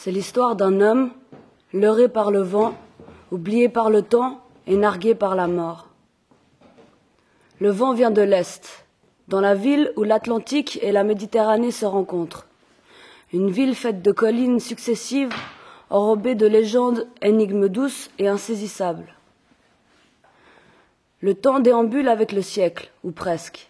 C'est l'histoire d'un homme, leurré par le vent, oublié par le temps et nargué par la mort. Le vent vient de l'Est, dans la ville où l'Atlantique et la Méditerranée se rencontrent. Une ville faite de collines successives, enrobée de légendes, énigmes douces et insaisissables. Le temps déambule avec le siècle, ou presque.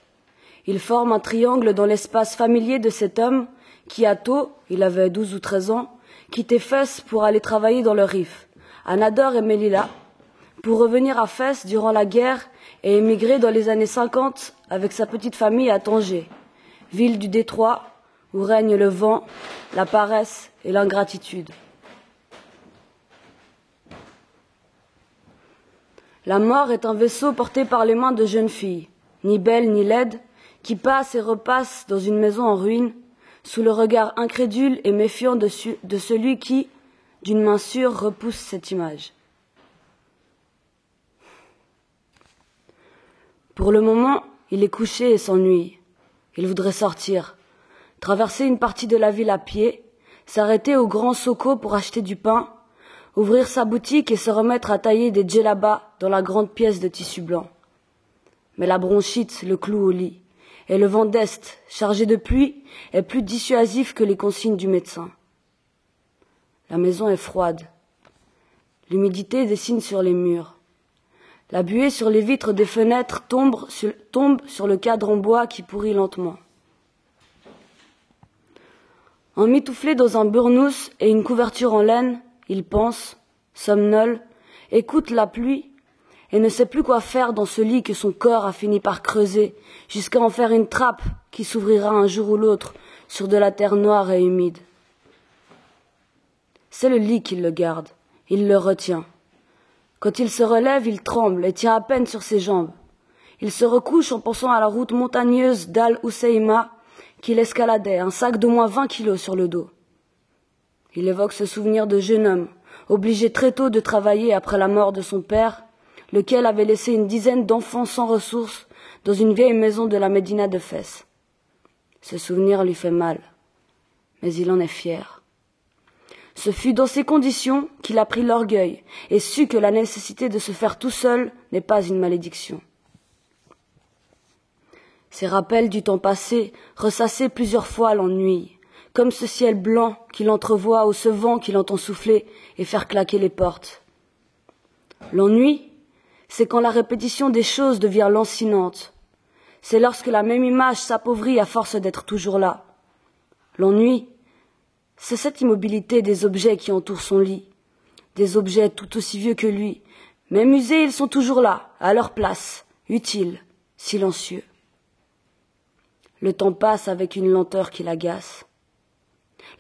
Il forme un triangle dans l'espace familier de cet homme qui, à tôt, il avait douze ou treize ans, quittait Fès pour aller travailler dans le Rif, à Nador et Melilla, pour revenir à Fès durant la guerre et émigrer dans les années 50 avec sa petite famille à Tanger, ville du Détroit où règne le vent, la paresse et l'ingratitude. La mort est un vaisseau porté par les mains de jeunes filles, ni belles ni laides, qui passent et repassent dans une maison en ruine, sous le regard incrédule et méfiant de, celui qui, d'une main sûre, repousse cette image. Pour le moment, il est couché et s'ennuie. Il voudrait sortir, traverser une partie de la ville à pied, s'arrêter au grand Soko pour acheter du pain, ouvrir sa boutique et se remettre à tailler des djellabas dans la grande pièce de tissu blanc. Mais la bronchite le cloue au lit, et le vent d'Est, chargé de pluie, est plus dissuasif que les consignes du médecin. La maison est froide. L'humidité dessine sur les murs. La buée sur les vitres des fenêtres tombe sur, le cadre en bois qui pourrit lentement. Emmitouflé dans un burnous et une couverture en laine, il pense, somnole, écoute la pluie et ne sait plus quoi faire dans ce lit que son corps a fini par creuser, jusqu'à en faire une trappe qui s'ouvrira un jour ou l'autre sur de la terre noire et humide. C'est le lit qui le garde, il le retient. Quand il se relève, il tremble et tient à peine sur ses jambes. Il se recouche en pensant à la route montagneuse d'Al Housseima qu'il escaladait, un sac d'au moins vingt kilos sur le dos. Il évoque ce souvenir de jeune homme, obligé très tôt de travailler après la mort de son père, lequel avait laissé une dizaine d'enfants sans ressources dans une vieille maison de la Médina de Fès. Ce souvenir lui fait mal, mais il en est fier. Ce fut dans ces conditions qu'il apprit l'orgueil et sut que la nécessité de se faire tout seul n'est pas une malédiction. Ces rappels du temps passé ressassaient plusieurs fois l'ennui, comme ce ciel blanc qu'il entrevoit ou ce vent qu'il entend souffler et faire claquer les portes. L'ennui, c'est quand la répétition des choses devient lancinante. C'est lorsque la même image s'appauvrit à force d'être toujours là. L'ennui, c'est cette immobilité des objets qui entourent son lit, des objets tout aussi vieux que lui, mais musés, ils sont toujours là, à leur place, utiles, silencieux. Le temps passe avec une lenteur qui l'agace.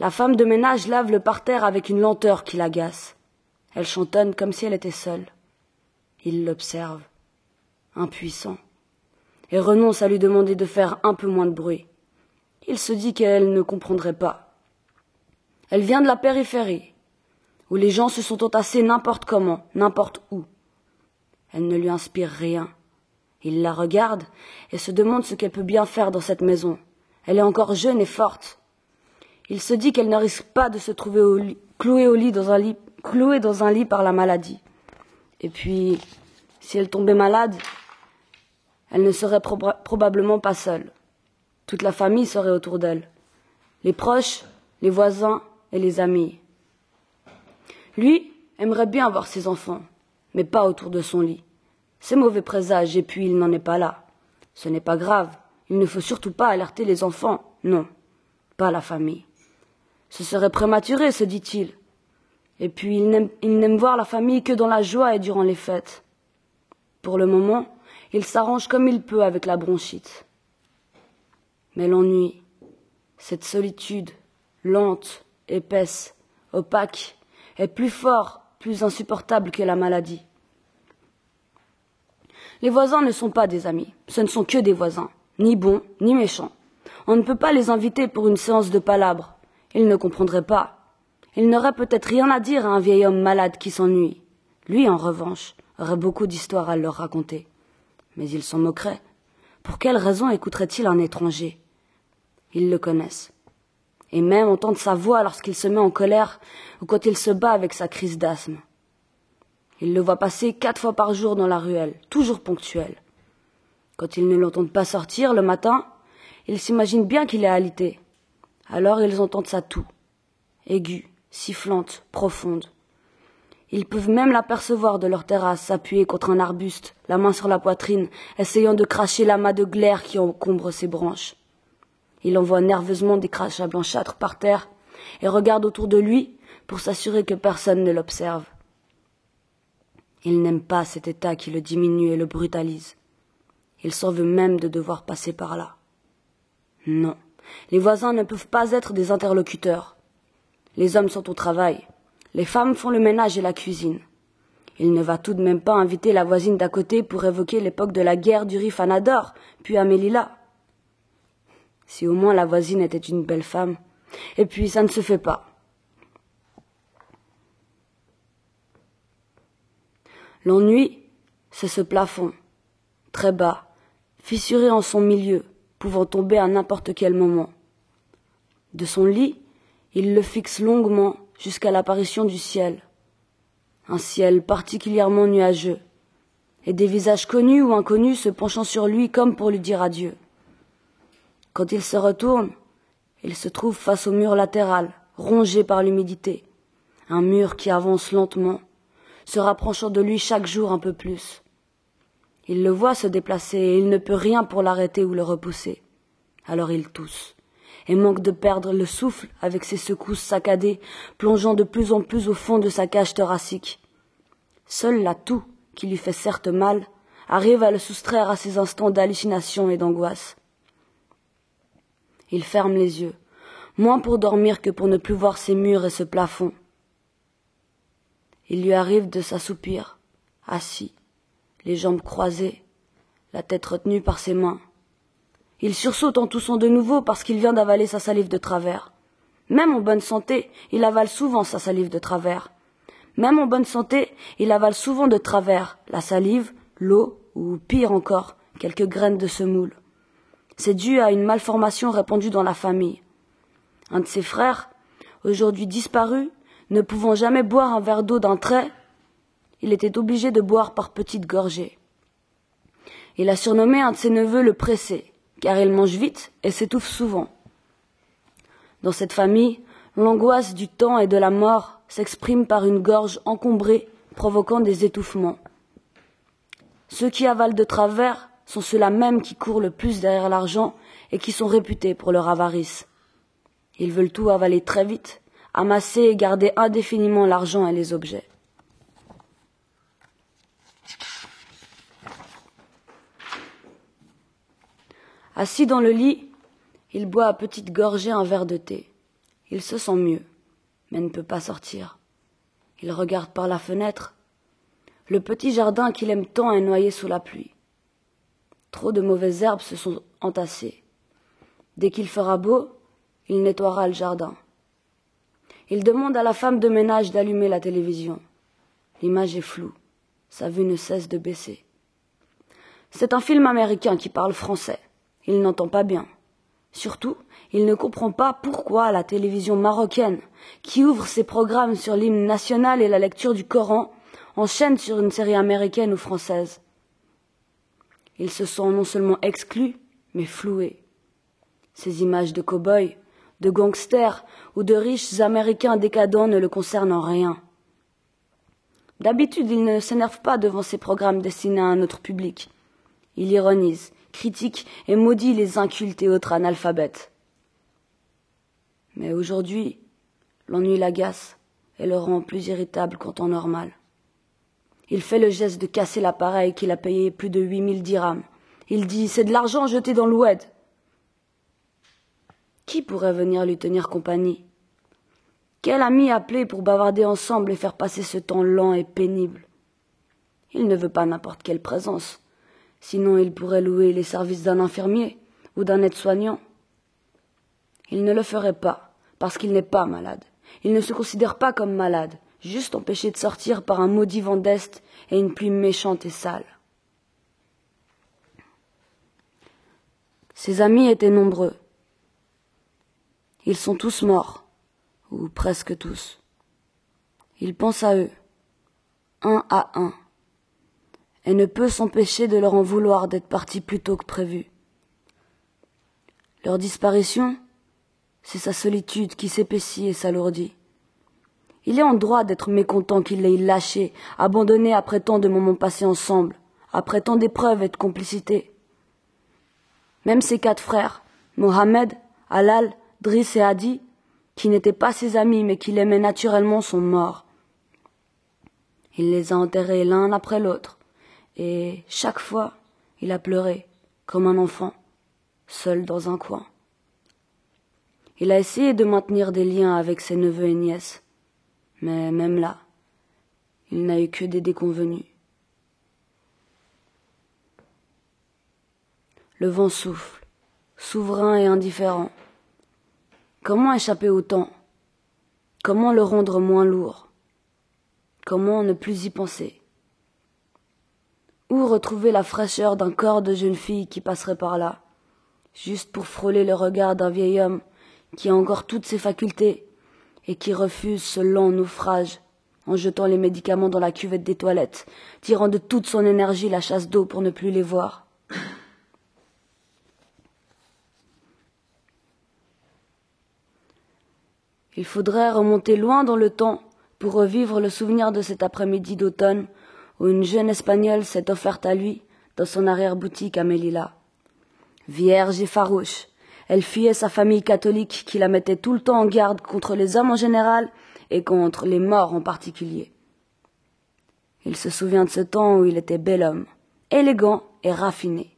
La femme de ménage lave le parterre avec une lenteur qui l'agace. Elle chantonne comme si elle était seule. Il l'observe, impuissant, et renonce à lui demander de faire un peu moins de bruit. Il se dit qu'elle ne comprendrait pas. Elle vient de la périphérie, où les gens se sont entassés n'importe comment, n'importe où. Elle ne lui inspire rien. Il la regarde et se demande ce qu'elle peut bien faire dans cette maison. Elle est encore jeune et forte. Il se dit qu'elle ne risque pas de se trouver clouée au lit dans un lit, clouée dans un lit par la maladie. Et puis, si elle tombait malade, elle ne serait probablement pas seule. Toute la famille serait autour d'elle. Les proches, les voisins, et les amis. Lui aimerait bien voir ses enfants, mais pas autour de son lit. C'est mauvais présage, et puis il n'en est pas là. Ce n'est pas grave. Il ne faut surtout pas alerter les enfants. Non, pas la famille. Ce serait prématuré, se dit-il. Et puis il n'aime voir la famille que dans la joie et durant les fêtes. Pour le moment, il s'arrange comme il peut avec la bronchite. Mais l'ennui, cette solitude, lente, épaisse, opaque, est plus fort, plus insupportable que la maladie. Les voisins ne sont pas des amis, ce ne sont que des voisins, ni bons, ni méchants. On ne peut pas les inviter pour une séance de palabres. Ils ne comprendraient pas. Ils n'auraient peut-être rien à dire à un vieil homme malade qui s'ennuie. Lui, en revanche, aurait beaucoup d'histoires à leur raconter. Mais ils s'en moqueraient. Pour quelle raison écouterait-il un étranger? Ils le connaissent. et même entendre sa voix lorsqu'il se met en colère ou quand il se bat avec sa crise d'asthme. Il le voit passer quatre fois par jour dans la ruelle, toujours ponctuel. Quand ils ne l'entendent pas sortir le matin, ils s'imaginent bien qu'il est alité. Alors ils entendent sa toux, aiguë, sifflante, profonde. Ils peuvent même l'apercevoir de leur terrasse, s'appuyer contre un arbuste, la main sur la poitrine, essayant de cracher l'amas de glaire qui encombre ses branches. Il envoie nerveusement des crachats blanchâtres par terre et regarde autour de lui pour s'assurer que personne ne l'observe. Il n'aime pas cet état qui le diminue et le brutalise. Il s'en veut même de devoir passer par là. Non, les voisins ne peuvent pas être des interlocuteurs. Les hommes sont au travail, les femmes font le ménage et la cuisine. Il ne va tout de même pas inviter la voisine d'à côté pour évoquer l'époque de la guerre du Rif Anador, puis Amélila. Si au moins la voisine était une belle femme. Et puis ça ne se fait pas. L'ennui, c'est ce plafond, très bas, fissuré en son milieu, pouvant tomber à n'importe quel moment. De son lit, il le fixe longuement jusqu'à l'apparition du ciel. Un ciel particulièrement nuageux, et des visages connus ou inconnus se penchant sur lui comme pour lui dire adieu. Quand il se retourne, il se trouve face au mur latéral, rongé par l'humidité, un mur qui avance lentement, se rapprochant de lui chaque jour un peu plus. Il le voit se déplacer et il ne peut rien pour l'arrêter ou le repousser. Alors il tousse et manque de perdre le souffle avec ses secousses saccadées, plongeant de plus en plus au fond de sa cage thoracique. Seule la toux, qui lui fait certes mal, arrive à le soustraire à ces instants d'hallucination et d'angoisse. Il ferme les yeux, moins pour dormir que pour ne plus voir ces murs et ce plafond. Il lui arrive de s'assoupir, assis, les jambes croisées, la tête retenue par ses mains. Il sursaute en toussant de nouveau parce qu'il vient d'avaler sa salive de travers. Même en bonne santé, il avale souvent sa salive de travers. Même en bonne santé, il avale souvent de travers la salive, l'eau ou pire encore, quelques graines de semoule. C'est dû à une malformation répandue dans la famille. Un de ses frères, aujourd'hui disparu, ne pouvant jamais boire un verre d'eau d'un trait, il était obligé de boire par petites gorgées. Il a surnommé un de ses neveux le pressé, car il mange vite et s'étouffe souvent. Dans cette famille, l'angoisse du temps et de la mort s'exprime par une gorge encombrée provoquant des étouffements. Ceux qui avalent de travers sont ceux-là même qui courent le plus derrière l'argent et qui sont réputés pour leur avarice. Ils veulent tout avaler très vite amasser et garder indéfiniment l'argent et les objets. Assis dans le lit, il boit à petites gorgées un verre de thé. Il se sent mieux, mais ne peut pas sortir. Il regarde par la fenêtre. Le petit jardin qu'il aime tant est noyé sous la pluie. Trop de mauvaises herbes se sont entassées. Dès qu'il fera beau, il nettoiera le jardin. Il demande à la femme de ménage d'allumer la télévision. L'image est floue. Sa vue ne cesse de baisser. C'est un film américain qui parle français. Il n'entend pas bien. Surtout, il ne comprend pas pourquoi la télévision marocaine, qui ouvre ses programmes sur l'hymne national et la lecture du Coran, enchaîne sur une série américaine ou française. Il se sent non seulement exclu, mais floué. Ces images de cow-boys, de gangsters ou de riches américains décadents ne le concernent en rien. D'habitude, il ne s'énerve pas devant ces programmes destinés à un autre public. Il ironise, critique et maudit les incultes et autres analphabètes. Mais aujourd'hui, l'ennui l'agace et le rend plus irritable qu'en temps normal. Il fait le geste de casser l'appareil qu'il a payé plus de huit mille dirhams. Il dit C'est de l'argent jeté dans l'oued. Qui pourrait venir lui tenir compagnie? Quel ami appeler pour bavarder ensemble et faire passer ce temps lent et pénible? Il ne veut pas n'importe quelle présence, sinon il pourrait louer les services d'un infirmier ou d'un aide-soignant. Il ne le ferait pas, parce qu'il n'est pas malade. Il ne se considère pas comme malade, juste empêché de sortir par un maudit vent d'Est et une pluie méchante et sale. Ses amis étaient nombreux. Ils sont tous morts, ou presque tous. Il pense à eux, un à un, et ne peut s'empêcher de leur en vouloir d'être partis plus tôt que prévu. Leur disparition, c'est sa solitude qui s'épaissit et s'alourdit. Il est en droit d'être mécontent qu'il l'ait lâché, abandonné après tant de moments passés ensemble, après tant d'épreuves et de complicité. Même ses quatre frères, Mohamed, Alal, Driss et Hadi, qui n'étaient pas ses amis mais qui l'aimaient naturellement, sont morts. Il les a enterrés l'un après l'autre, et chaque fois, il a pleuré, comme un enfant, seul dans un coin. Il a essayé de maintenir des liens avec ses neveux et nièces, mais même là, il n'a eu que des déconvenus. Le vent souffle, souverain et indifférent. Comment échapper au temps? Comment le rendre moins lourd? Comment ne plus y penser? Où retrouver la fraîcheur d'un corps de jeune fille qui passerait par là, juste pour frôler le regard d'un vieil homme qui a encore toutes ses facultés et qui refuse ce lent naufrage en jetant les médicaments dans la cuvette des toilettes, tirant de toute son énergie la chasse d'eau pour ne plus les voir. Il faudrait remonter loin dans le temps pour revivre le souvenir de cet après-midi d'automne où une jeune Espagnole s'est offerte à lui dans son arrière-boutique à Melilla. Vierge et farouche, elle fuyait sa famille catholique qui la mettait tout le temps en garde contre les hommes en général et contre les morts en particulier. Il se souvient de ce temps où il était bel homme, élégant et raffiné.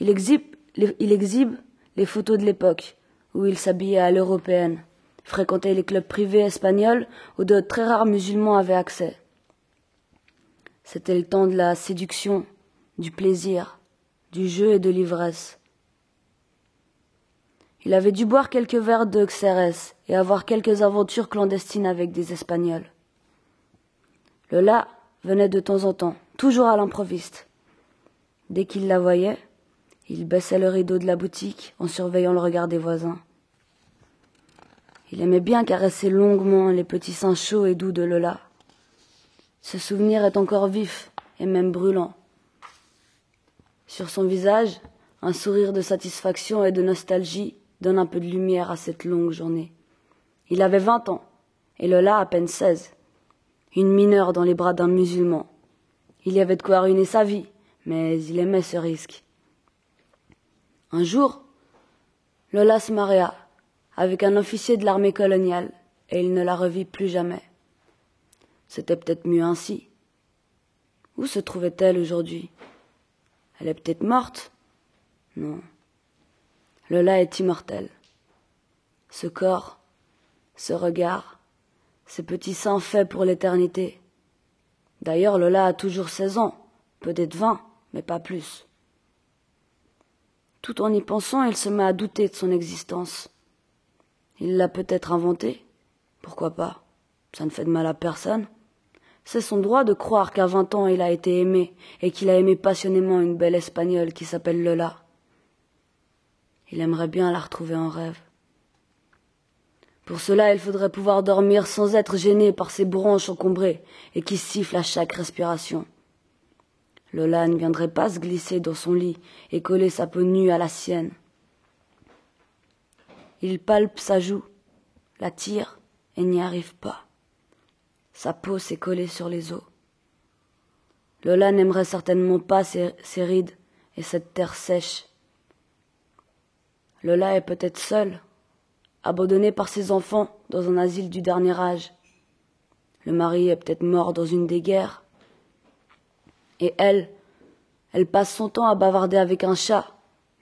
Il exhibe, il exhibe les photos de l'époque où il s'habillait à l'européenne, fréquentait les clubs privés espagnols où de très rares musulmans avaient accès. C'était le temps de la séduction, du plaisir, du jeu et de l'ivresse. Il avait dû boire quelques verres de Xérès et avoir quelques aventures clandestines avec des Espagnols. Le là venait de temps en temps, toujours à l'improviste. Dès qu'il la voyait, il baissait le rideau de la boutique en surveillant le regard des voisins. Il aimait bien caresser longuement les petits seins chauds et doux de Lola. Ce souvenir est encore vif et même brûlant. Sur son visage, un sourire de satisfaction et de nostalgie donne un peu de lumière à cette longue journée. Il avait vingt ans, et Lola à peine seize. Une mineure dans les bras d'un musulman. Il y avait de quoi ruiner sa vie, mais il aimait ce risque. Un jour, Lola se maria avec un officier de l'armée coloniale, et il ne la revit plus jamais. C'était peut-être mieux ainsi. Où se trouvait-elle aujourd'hui? Elle est peut-être morte? Non. Lola est immortel. Ce corps, ce regard, ces petits seins faits pour l'éternité. D'ailleurs, Lola a toujours seize ans, peut-être vingt, mais pas plus. Tout en y pensant, il se met à douter de son existence. Il l'a peut-être inventée. Pourquoi pas? Ça ne fait de mal à personne. C'est son droit de croire qu'à vingt ans il a été aimé et qu'il a aimé passionnément une belle espagnole qui s'appelle Lola. Il aimerait bien la retrouver en rêve. Pour cela, il faudrait pouvoir dormir sans être gêné par ces branches encombrées et qui sifflent à chaque respiration. Lola ne viendrait pas se glisser dans son lit et coller sa peau nue à la sienne. Il palpe sa joue, la tire et n'y arrive pas. Sa peau s'est collée sur les os. Lola n'aimerait certainement pas ces, ces rides et cette terre sèche Lola est peut-être seule, abandonnée par ses enfants dans un asile du dernier âge. Le mari est peut-être mort dans une des guerres. Et elle, elle passe son temps à bavarder avec un chat,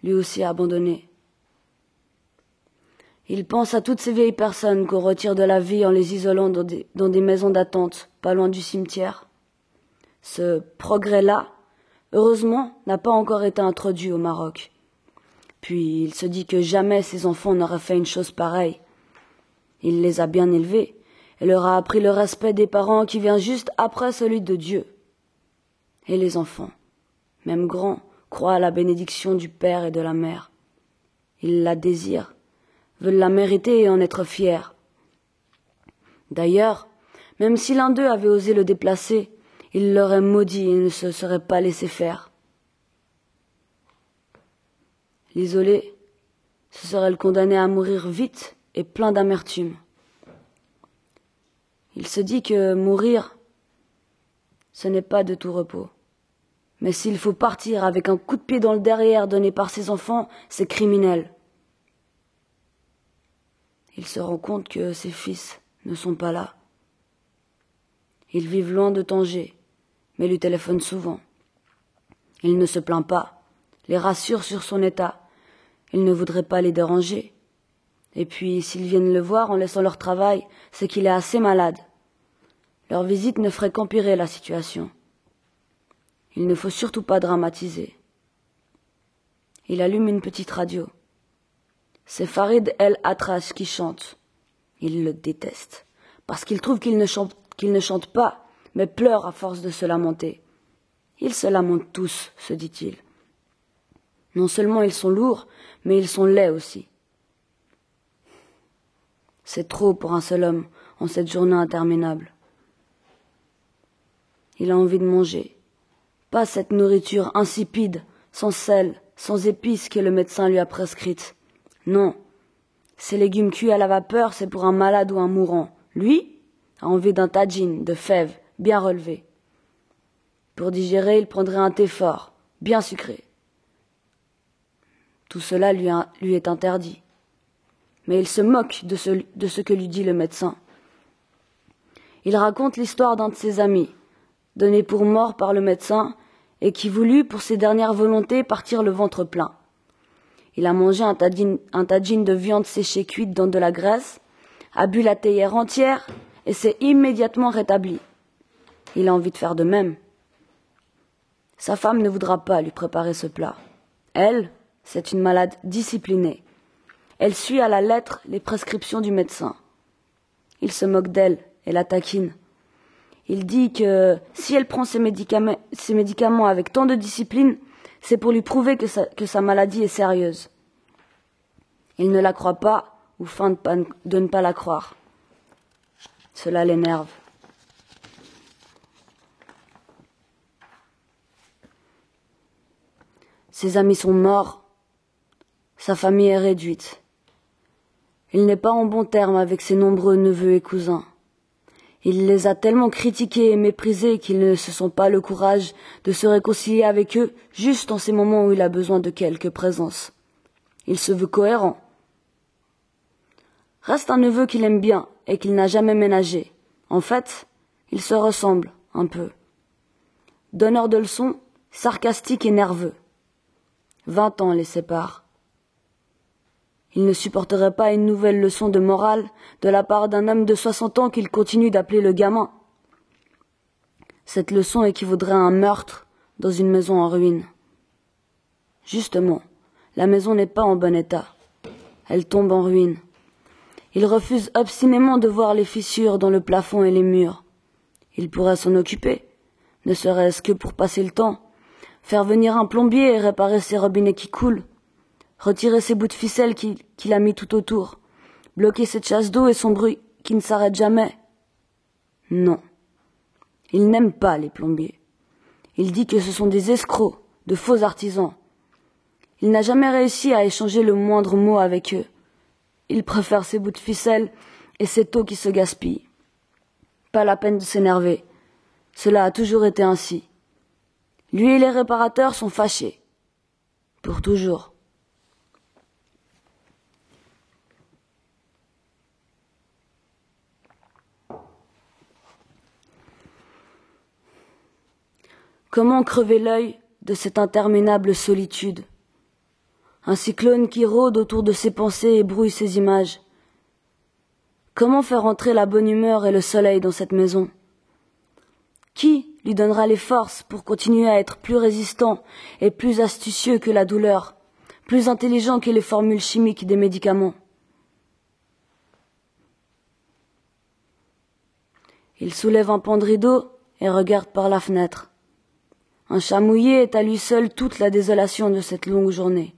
lui aussi abandonné. Il pense à toutes ces vieilles personnes qu'on retire de la vie en les isolant dans des, maisons d'attente, pas loin du cimetière. Ce progrès-là, heureusement, n'a pas encore été introduit au Maroc. Puis il se dit que jamais ses enfants n'auraient fait une chose pareille. Il les a bien élevés et leur a appris le respect des parents qui vient juste après celui de Dieu. Et les enfants, même grands, croient à la bénédiction du père et de la mère. Ils la désirent, veulent la mériter et en être fiers. D'ailleurs, même si l'un d'eux avait osé le déplacer, il l'aurait maudit et ne se serait pas laissé faire. L'isolé, ce serait le condamner à mourir vite et plein d'amertume. Il se dit que mourir, ce n'est pas de tout repos. Mais s'il faut partir avec un coup de pied dans le derrière donné par ses enfants, c'est criminel. Il se rend compte que ses fils ne sont pas là. Ils vivent loin de Tanger, mais lui téléphonent souvent. Il ne se plaint pas, les rassure sur son état. Il ne voudrait pas les déranger. Et puis, s'ils viennent le voir en laissant leur travail, c'est qu'il est assez malade. Leur visite ne ferait qu'empirer la situation. Il ne faut surtout pas dramatiser. Il allume une petite radio. C'est Farid El Atrash qui chante. Il le déteste, parce qu'il trouve qu'il ne, chante, ne chante pas, mais pleure à force de se lamenter. Ils se lamentent tous, se dit-il. Non seulement ils sont lourds, mais ils sont laids aussi. C'est trop pour un seul homme en cette journée interminable. Il a envie de manger. Pas cette nourriture insipide, sans sel, sans épices que le médecin lui a prescrite. Non. Ces légumes cuits à la vapeur, c'est pour un malade ou un mourant. Lui a envie d'un tagine, de fèves, bien relevé. Pour digérer, il prendrait un thé fort, bien sucré. Tout cela lui, est interdit. Mais il se moque de ce que lui dit le médecin. Il raconte l'histoire d'un de ses amis, donné pour mort par le médecin et qui voulut, pour ses dernières volontés, partir le ventre plein. Il a mangé un tagine, un de viande séchée cuite dans de la graisse, a bu la théière entière et s'est immédiatement rétabli. Il a envie de faire de même. Sa femme ne voudra pas lui préparer ce plat. Elle, c'est une malade disciplinée. Elle suit à la lettre les prescriptions du médecin. Il se moque d'elle et la taquine. Il dit que si elle prend ses médicaments avec tant de discipline, c'est pour lui prouver que sa, maladie est sérieuse. Il ne la croit pas ou feint de ne pas la croire. Cela l'énerve. Ses amis sont morts. Sa famille est réduite. Il n'est pas en bon terme avec ses nombreux neveux et cousins. Il les a tellement critiqués et méprisés qu'ils ne se sont pas le courage de se réconcilier avec eux juste en ces moments où il a besoin de quelque présence. Il se veut cohérent. Reste un neveu qu'il aime bien et qu'il n'a jamais ménagé. En fait, il se ressemble un peu. Donneur de leçons, sarcastique et nerveux. Vingt ans les séparent. Il ne supporterait pas une nouvelle leçon de morale de la part d'un homme de soixante ans qu'il continue d'appeler le gamin. Cette leçon équivaudrait à un meurtre dans une maison en ruine. Justement, la maison n'est pas en bon état. Elle tombe en ruine. Il refuse obstinément de voir les fissures dans le plafond et les murs. Il pourrait s'en occuper, ne serait-ce que pour passer le temps, faire venir un plombier et réparer ses robinets qui coulent, retirer ses bouts de ficelle qu'il a mis tout autour, bloquer cette chasse d'eau et son bruit qui ne s'arrête jamais. Non. Il n'aime pas les plombiers. Il dit que ce sont des escrocs, de faux artisans. Il n'a jamais réussi à échanger le moindre mot avec eux. Il préfère ses bouts de ficelle et cette eau qui se gaspille. Pas la peine de s'énerver. Cela a toujours été ainsi. Lui et les réparateurs sont fâchés. Pour toujours. Comment crever l'œil de cette interminable solitude? Un cyclone qui rôde autour de ses pensées et brouille ses images. Comment faire entrer la bonne humeur et le soleil dans cette maison? Qui lui donnera les forces pour continuer à être plus résistant et plus astucieux que la douleur, plus intelligent que les formules chimiques des médicaments? Il soulève un pan de rideau et regarde par la fenêtre. Un chat mouillé est à lui seul toute la désolation de cette longue journée.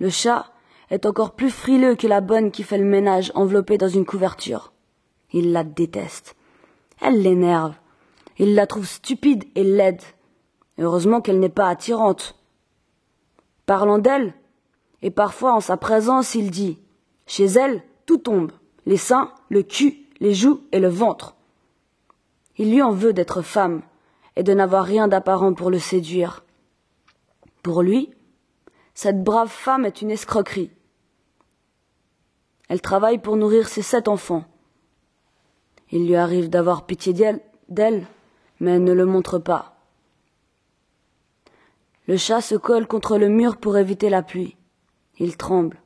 Le chat est encore plus frileux que la bonne qui fait le ménage enveloppée dans une couverture. Il la déteste. Elle l'énerve. Il la trouve stupide et laide. Heureusement qu'elle n'est pas attirante. Parlant d'elle, et parfois en sa présence, il dit Chez elle, tout tombe les seins, le cul, les joues et le ventre. Il lui en veut d'être femme et de n'avoir rien d'apparent pour le séduire. Pour lui, cette brave femme est une escroquerie. Elle travaille pour nourrir ses sept enfants. Il lui arrive d'avoir pitié d'elle, mais elle ne le montre pas. Le chat se colle contre le mur pour éviter la pluie. Il tremble.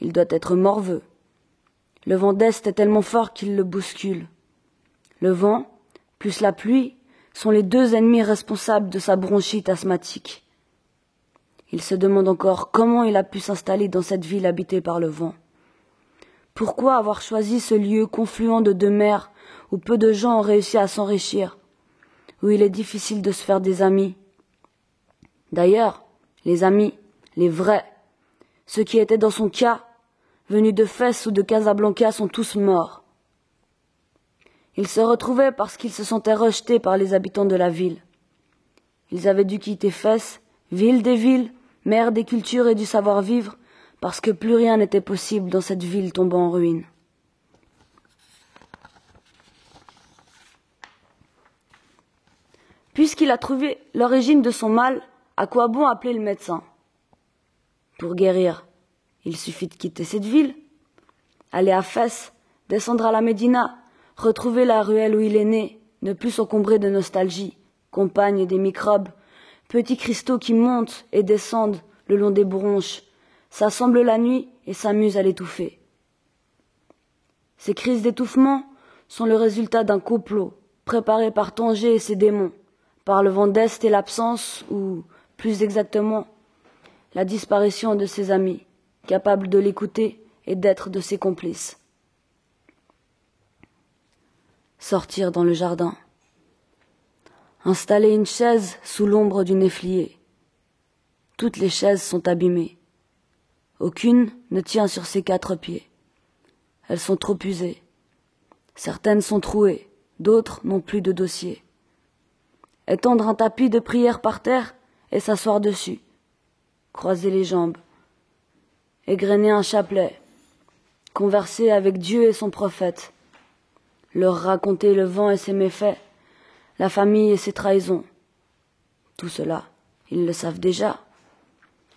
Il doit être morveux. Le vent d'est est tellement fort qu'il le bouscule. Le vent, plus la pluie, sont les deux ennemis responsables de sa bronchite asthmatique. Il se demande encore comment il a pu s'installer dans cette ville habitée par le vent. Pourquoi avoir choisi ce lieu confluent de deux mers où peu de gens ont réussi à s'enrichir, où il est difficile de se faire des amis? D'ailleurs, les amis, les vrais, ceux qui étaient dans son cas, venus de Fès ou de Casablanca, sont tous morts. Ils se retrouvaient parce qu'ils se sentaient rejetés par les habitants de la ville. Ils avaient dû quitter Fès, ville des villes, mère des cultures et du savoir-vivre, parce que plus rien n'était possible dans cette ville tombant en ruine. Puisqu'il a trouvé l'origine de son mal, à quoi bon appeler le médecin? Pour guérir, il suffit de quitter cette ville, aller à Fès, descendre à la Médina, retrouver la ruelle où il est né, ne plus s'encombrer de nostalgie, compagne des microbes, petits cristaux qui montent et descendent le long des bronches, s'assemblent la nuit et s'amusent à l'étouffer. Ces crises d'étouffement sont le résultat d'un complot préparé par Tanger et ses démons, par le vent d'Est et l'absence, ou, plus exactement, la disparition de ses amis, capables de l'écouter et d'être de ses complices. Sortir dans le jardin. Installer une chaise sous l'ombre du néflier. Toutes les chaises sont abîmées. Aucune ne tient sur ses quatre pieds. Elles sont trop usées. Certaines sont trouées, d'autres n'ont plus de dossier. Étendre un tapis de prière par terre et s'asseoir dessus. Croiser les jambes. Égrener un chapelet. Converser avec Dieu et son prophète. Leur raconter le vent et ses méfaits, la famille et ses trahisons. Tout cela, ils le savent déjà.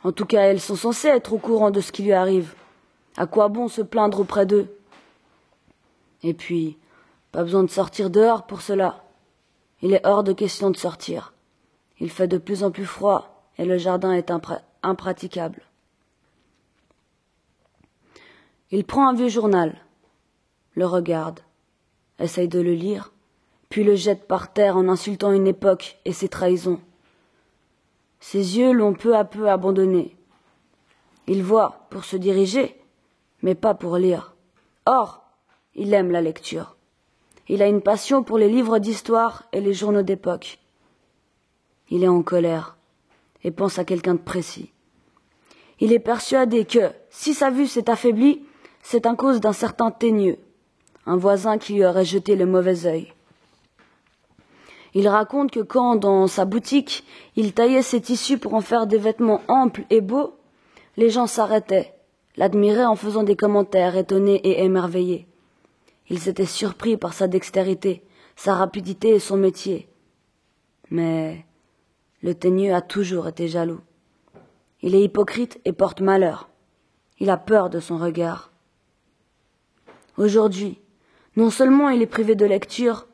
En tout cas, elles sont censées être au courant de ce qui lui arrive. À quoi bon se plaindre auprès d'eux? Et puis, pas besoin de sortir dehors pour cela. Il est hors de question de sortir. Il fait de plus en plus froid et le jardin est impraticable. Il prend un vieux journal, le regarde, essaye de le lire, puis le jette par terre en insultant une époque et ses trahisons. Ses yeux l'ont peu à peu abandonné. Il voit pour se diriger, mais pas pour lire. Or, il aime la lecture. Il a une passion pour les livres d'histoire et les journaux d'époque. Il est en colère et pense à quelqu'un de précis. Il est persuadé que, si sa vue s'est affaiblie, c'est à cause d'un certain teigneux, un voisin qui lui aurait jeté le mauvais œil. Il raconte que quand, dans sa boutique, il taillait ses tissus pour en faire des vêtements amples et beaux, les gens s'arrêtaient, l'admiraient en faisant des commentaires étonnés et émerveillés. Ils étaient surpris par sa dextérité, sa rapidité et son métier. Mais le teigneux a toujours été jaloux. Il est hypocrite et porte malheur. Il a peur de son regard. Aujourd'hui, non seulement il est privé de lecture,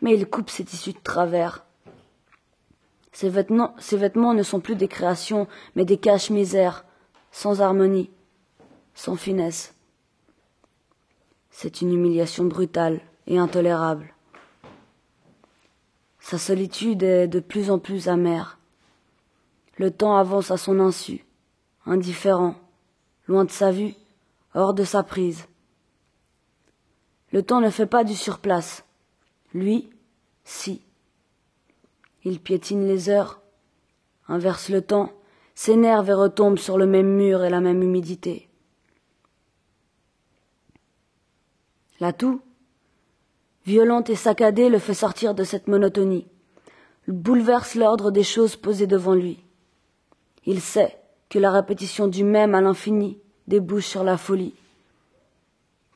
mais il coupe ses tissus de travers. Ses vêtements, ne sont plus des créations, mais des caches-misères, sans harmonie, sans finesse. C'est une humiliation brutale et intolérable. Sa solitude est de plus en plus amère. Le temps avance à son insu, indifférent, loin de sa vue, hors de sa prise. Le temps ne fait pas du surplace. Lui, si. Il piétine les heures, inverse le temps, s'énerve et retombe sur le même mur et la même humidité. La toux, violente et saccadée, le fait sortir de cette monotonie, bouleverse l'ordre des choses posées devant lui. Il sait que la répétition du même à l'infini débouche sur la folie.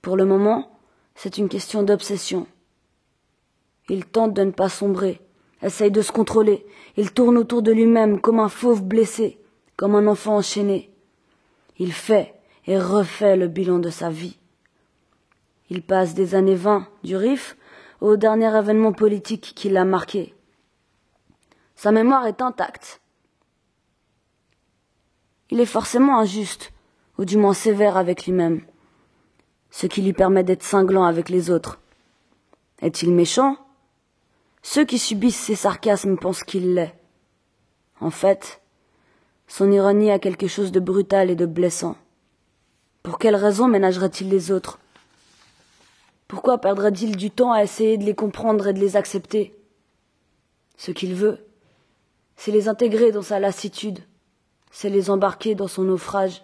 Pour le moment, c'est une question d'obsession. Il tente de ne pas sombrer, essaye de se contrôler, il tourne autour de lui-même comme un fauve blessé, comme un enfant enchaîné. Il fait et refait le bilan de sa vie. Il passe des années vingt du RIF au dernier événement politique qui l'a marqué. Sa mémoire est intacte. Il est forcément injuste, ou du moins sévère avec lui-même, ce qui lui permet d'être cinglant avec les autres. Est-il méchant? Ceux qui subissent ses sarcasmes pensent qu'il l'est. En fait, son ironie a quelque chose de brutal et de blessant. Pour quelle raison ménagerait-il les autres? Pourquoi perdrait-il du temps à essayer de les comprendre et de les accepter? Ce qu'il veut, c'est les intégrer dans sa lassitude, c'est les embarquer dans son naufrage.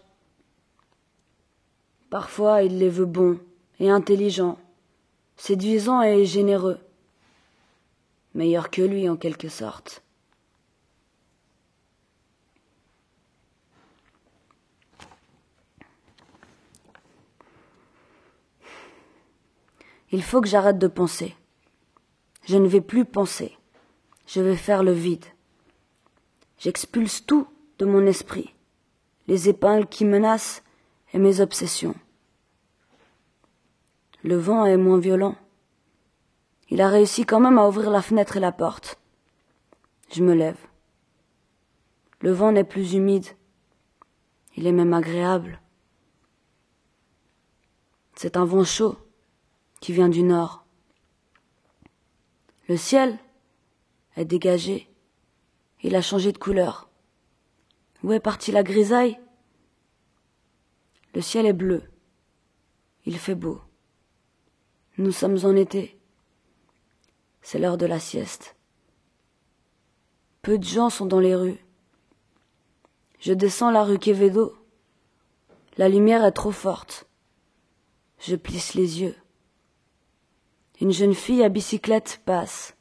Parfois il les veut bons et intelligents, séduisants et généreux, meilleurs que lui en quelque sorte. Il faut que j'arrête de penser. Je ne vais plus penser. Je vais faire le vide. J'expulse tout de mon esprit, les épingles qui menacent et mes obsessions. Le vent est moins violent. Il a réussi quand même à ouvrir la fenêtre et la porte. Je me lève. Le vent n'est plus humide. Il est même agréable. C'est un vent chaud qui vient du nord. Le ciel est dégagé. Il a changé de couleur. Où est partie la grisaille? Le ciel est bleu. Il fait beau. Nous sommes en été. C'est l'heure de la sieste. Peu de gens sont dans les rues. Je descends la rue Quevedo. La lumière est trop forte. Je plisse les yeux. Une jeune fille à bicyclette passe.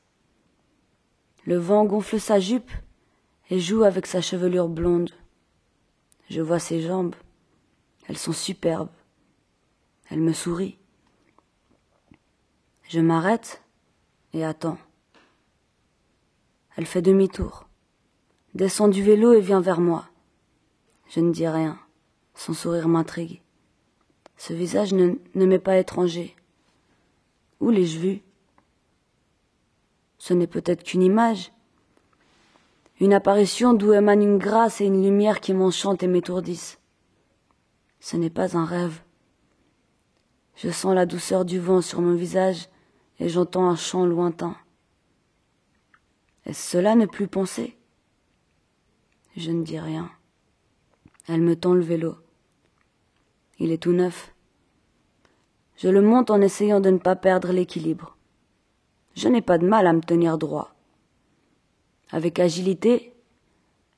Le vent gonfle sa jupe et joue avec sa chevelure blonde. Je vois ses jambes. Elles sont superbes. Elle me sourit. Je m'arrête et attends. Elle fait demi-tour, descend du vélo et vient vers moi. Je ne dis rien. Son sourire m'intrigue. Ce visage ne, ne m'est pas étranger. Où l'ai-je vu? Ce n'est peut-être qu'une image, une apparition d'où émane une grâce et une lumière qui m'enchantent et m'étourdissent. Ce n'est pas un rêve. Je sens la douceur du vent sur mon visage et j'entends un chant lointain. Est-ce cela ne plus penser? Je ne dis rien. Elle me tend le vélo. Il est tout neuf. Je le monte en essayant de ne pas perdre l'équilibre. Je n'ai pas de mal à me tenir droit. Avec agilité,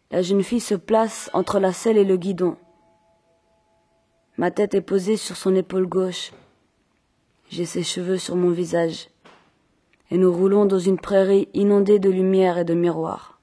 la jeune fille se place entre la selle et le guidon. Ma tête est posée sur son épaule gauche. J'ai ses cheveux sur mon visage. Et nous roulons dans une prairie inondée de lumière et de miroirs.